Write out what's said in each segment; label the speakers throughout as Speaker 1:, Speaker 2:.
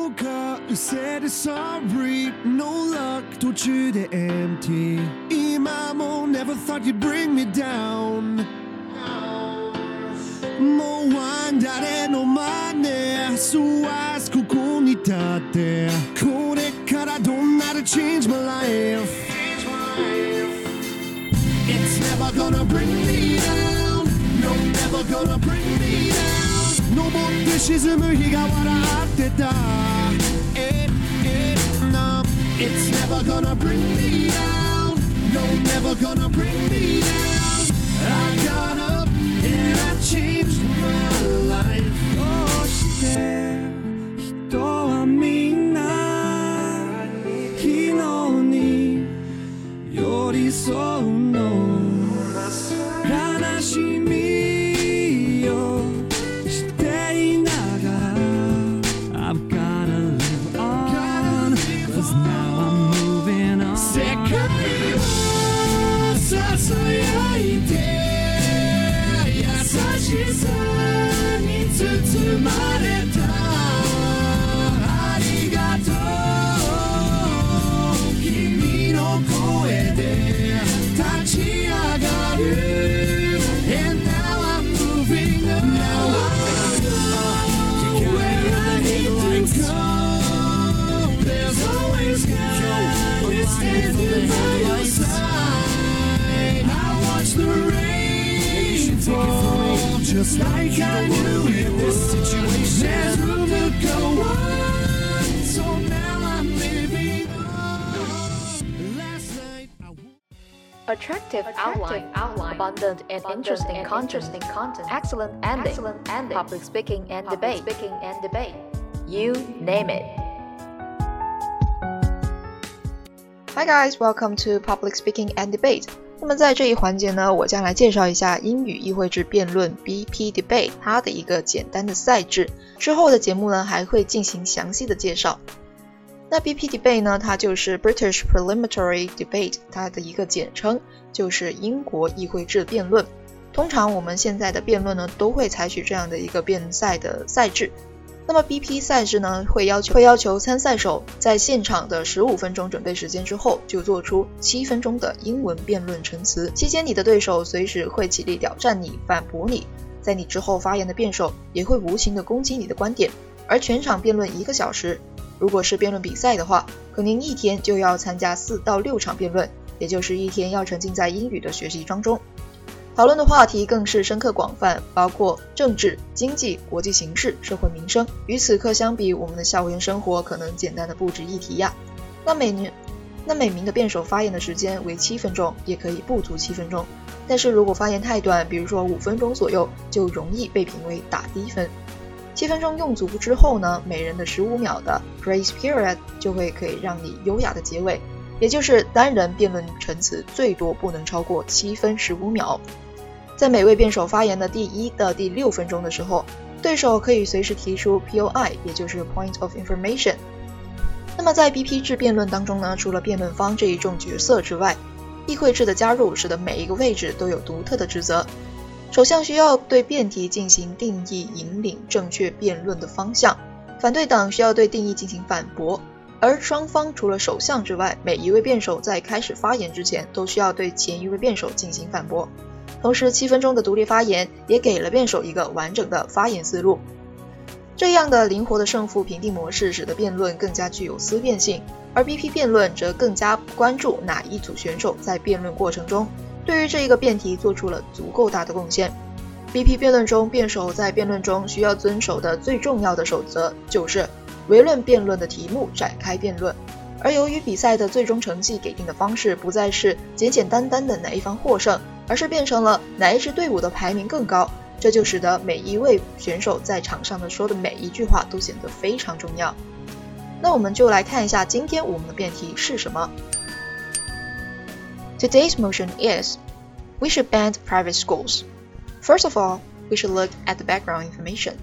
Speaker 1: か You said sorry No luck 途中で empty 今も Never thought you'd bring me down もうワン誰の真似そうあすここに立ってこれからどんなで change my life It's never gonna bring me down No never gonna bring me down 登って沈む日が笑ってた It, it, no It's never gonna bring me down No never gonna bring down. 立ち上がる And now I'm moving on Now I know where I need to go There's always God standing by your side I watch the rain fall Just like I knew in this situation There's room to go on
Speaker 2: Attractive, outline, outline, abundant and interesting, content, content, excellent ending, excellent ending, public speaking and debate, speaking and debate. You name it.
Speaker 3: Hi guys, welcome to Public Speaking and Debate. 那么在这一环节呢，我将来介绍一下英语议会制辩论 BP Debate 它的一个简单的赛制。之后的节目呢还会进行详细的介绍。 那 BP Debate 呢，它就是 British Preliminary Debate，它的一个简称，就是英国议会制辩论。通常我们现在的辩论呢，都会采取这样的一个辩赛的赛制。那么 BP 赛制呢，会要求会要求参赛手在现场的十五分钟准备时间之后，就做出七分钟的英文辩论陈词。期间，你的对手随时会起立挑战你、反驳你，在你之后发言的辩手也会无情的攻击你的观点。而全场辩论一个小时，如果是辩论比赛的话，可能一天就要参加四到六场辩论，也就是一天要沉浸在英语的学习当中。讨论的话题更是深刻广泛，包括政治、经济、国际形势、社会民生。与此刻相比，我们的校园生活可能简单的不值一提呀。那每年，那每名的辩手发言的时间为七分钟，也可以不足七分钟。但是如果发言太短，比如说五分钟左右，就容易被评为打低分。七分钟用足之后呢，每人的十五秒的 grace period 就会可以让你优雅的结尾，也就是单人辩论陈词最多不能超过七分十五秒。在每位辩手发言的第一的第六分钟的时候，对手可以随时提出 POI，也就是 point of information。那么在 BP 制辩论当中呢，除了辩论方这一众角色之外，议会制的加入使得每一个位置都有独特的职责。首相需要对辩题进行定义，引领正确辩论的方向；反对党需要对定义进行反驳。而双方除了首相之外，每一位辩手在开始发言之前都需要对前一位辩手进行反驳。同时，七分钟的独立发言也给了辩手一个完整的发言思路。这样的灵活的胜负评定模式，使得辩论更加具有思辨性，而 BP 辩论则更加关注哪一组选手在辩论过程中对于这一个辩题做出了足够大的贡献。BP 辩论中，辩手在辩论中需要遵守的最重要的守则就是围论辩论的题目展开辩论。而由于比赛的最终成绩给定的方式不再是简简单单的哪一方获胜，而是变成了哪一支队伍的排名更高，这就使得每一位选手在场上的说的每一句话都显得非常重要。那我们就来看一下今天我们的辩题是什么。Today's motion is we should ban private schools. First of all, we should look at the background information.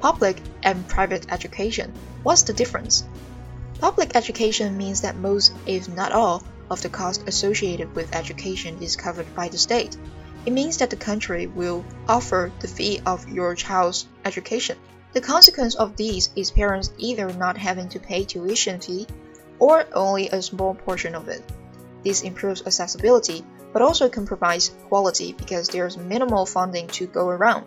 Speaker 3: Public and private education. What's the difference? Public education means that most, if not all, of the cost associated with education is covered by the state. It means that the country will offer the fee of your child's education. The consequence of these is parents either not having to pay tuition fee or only a small portion of it. This improves accessibility but also compromise quality because there's minimal funding to go around.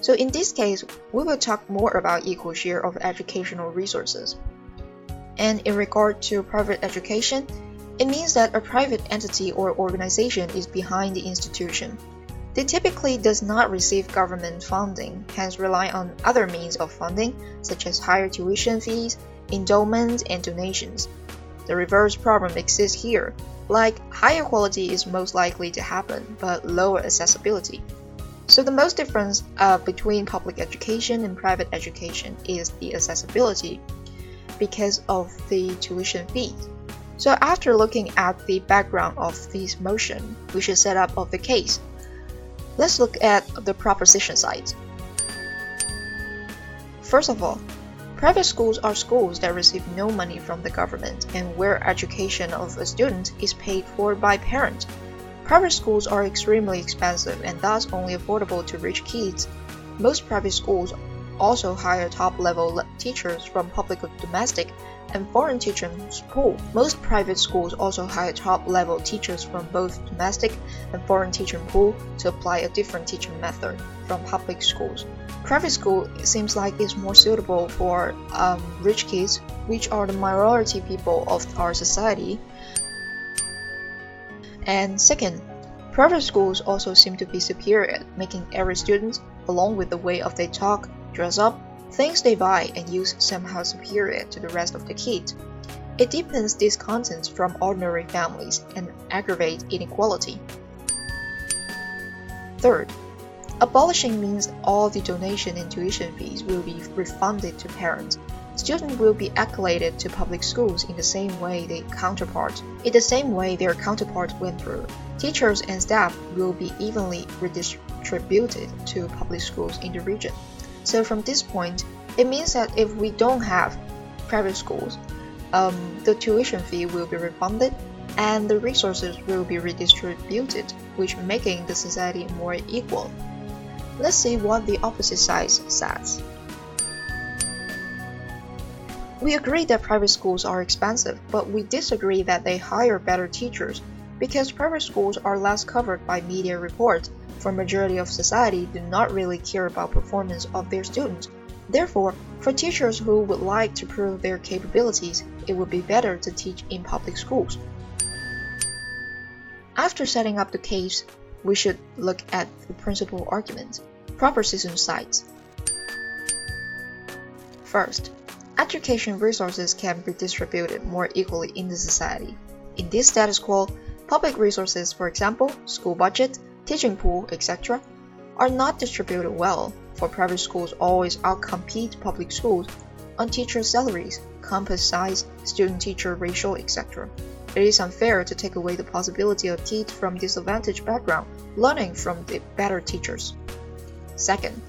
Speaker 3: So in this case, we will talk more about equal share of educational resources. And in regard to private education, it means that a private entity or organization is behind the institution. They typically does not receive government funding, hence rely on other means of funding, such as higher tuition fees, endowments, and donations. The reverse problem exists here, like higher quality is most likely to happen, but lower accessibility. So the most difference uh, between public education and private education is the accessibility because of the tuition fees. So after looking at the background of this motion, we should set up of the case. Let's look at the proposition side. First of all, private schools are schools that receive no money from the government and where education of a student is paid for by parents Private schools are extremely expensive and thus only affordable to rich kids. Most private schools also hire top level teachers from public domestic and foreign teaching pool. Most private schools also hire top level teachers from both domestic and foreign teaching pool to apply a different teaching method from public schools. Private school seems like it's more suitable for um, rich kids, which are the minority people of our society, and second, private schools also seem to be superior at making every student, along with the way of they talk, dress up, things they buy and use somehow superior to the rest of the kids. It deepens discontent from ordinary families and aggravates inequality. Third, abolishing means all the donation and tuition fees will be refunded to parents Students will be acclimated to public schools in the same way their counterparts. In the same way their counterparts went through. Teachers and staff will be evenly redistributed to public schools in the region. So from this point, it means that if we don't have private schools, um, the tuition fee will be refunded and the resources will be redistributed, which making the society more equal. Let's see what the opposite side says. We agree that private schools are expensive, but we disagree that they hire better teachers because private schools are less covered by media reports, for majority of society do not really care about performance of their students. Therefore, for teachers who would like to prove their capabilities, it would be better to teach in public schools. After setting up the case, we should look at the principal argument, proposition sides. First, education resources can be distributed more equally in the society. In this status quo, public resources, for example, school budget, teaching pool, etc., are not distributed well, for private schools always outcompete public schools on teacher salaries, campus size, student-teacher ratio, etc. It is unfair to take away the possibility of kids from disadvantaged background learning from the better teachers. Second,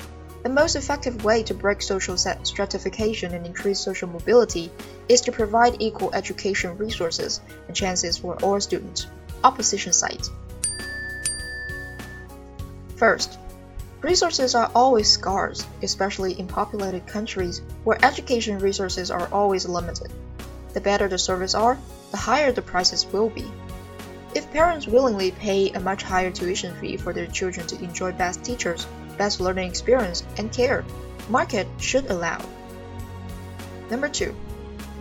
Speaker 3: the most effective way to break social stratification and increase social mobility is to provide equal education resources and chances for all students. Opposition side. First, resources are always scarce, especially in populated countries where education resources are always limited. The better the services are, the higher the prices will be. If parents willingly pay a much higher tuition fee for their children to enjoy best teachers, best learning experience and care, market should allow. Number two,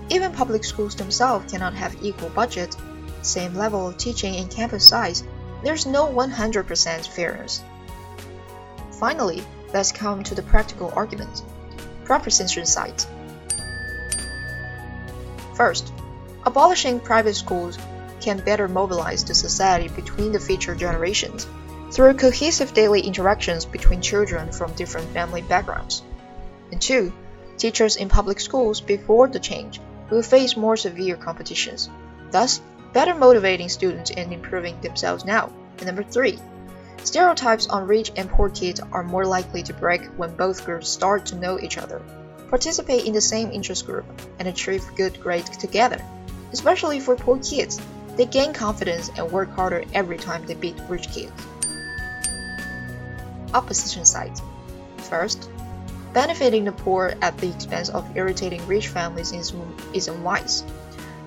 Speaker 3: even public schools themselves cannot have equal budget, same level of teaching and campus size. There's no 100% fairness. Finally, let's come to the practical argument. Proposition side. First, abolishing private schools can better mobilize the society between the future generations through cohesive daily interactions between children from different family backgrounds. And two, teachers in public schools before the change will face more severe competitions, thus better motivating students and improving themselves now. And number three, stereotypes on rich and poor kids are more likely to break when both groups start to know each other, participate in the same interest group, and achieve good grades together. Especially for poor kids, they gain confidence and work harder every time they beat rich kids opposition side. First, Benefiting the poor at the expense of irritating rich families is, is unwise.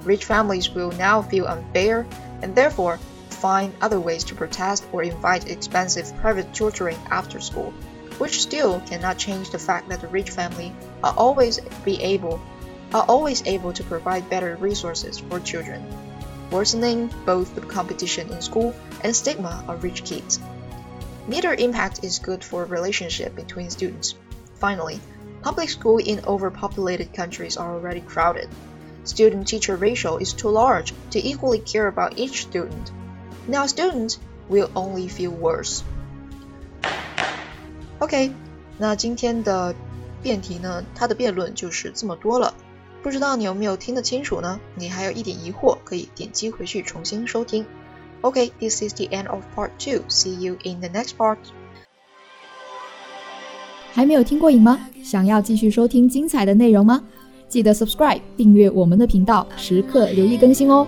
Speaker 3: Rich families will now feel unfair and therefore find other ways to protest or invite expensive private tutoring after school, which still cannot change the fact that the rich family are always be able are always able to provide better resources for children, worsening both the competition in school and stigma of rich kids. Neither impact is good for relationship between students. Finally, public school in overpopulated countries are already crowded. Student teacher ratio is too large to equally care about each student. Now students will only feel worse. OK，那今天的辩题呢，它的辩论就是这么多了。不知道你有没有听得清楚呢？你还有一点疑惑，可以点击回去重新收听。OK，this is the end of part two. See you in the next part.
Speaker 4: 还没有听过瘾吗？想要继续收听精彩的内容吗？记得 subscribe 订阅我们的频道，时刻留意更新哦。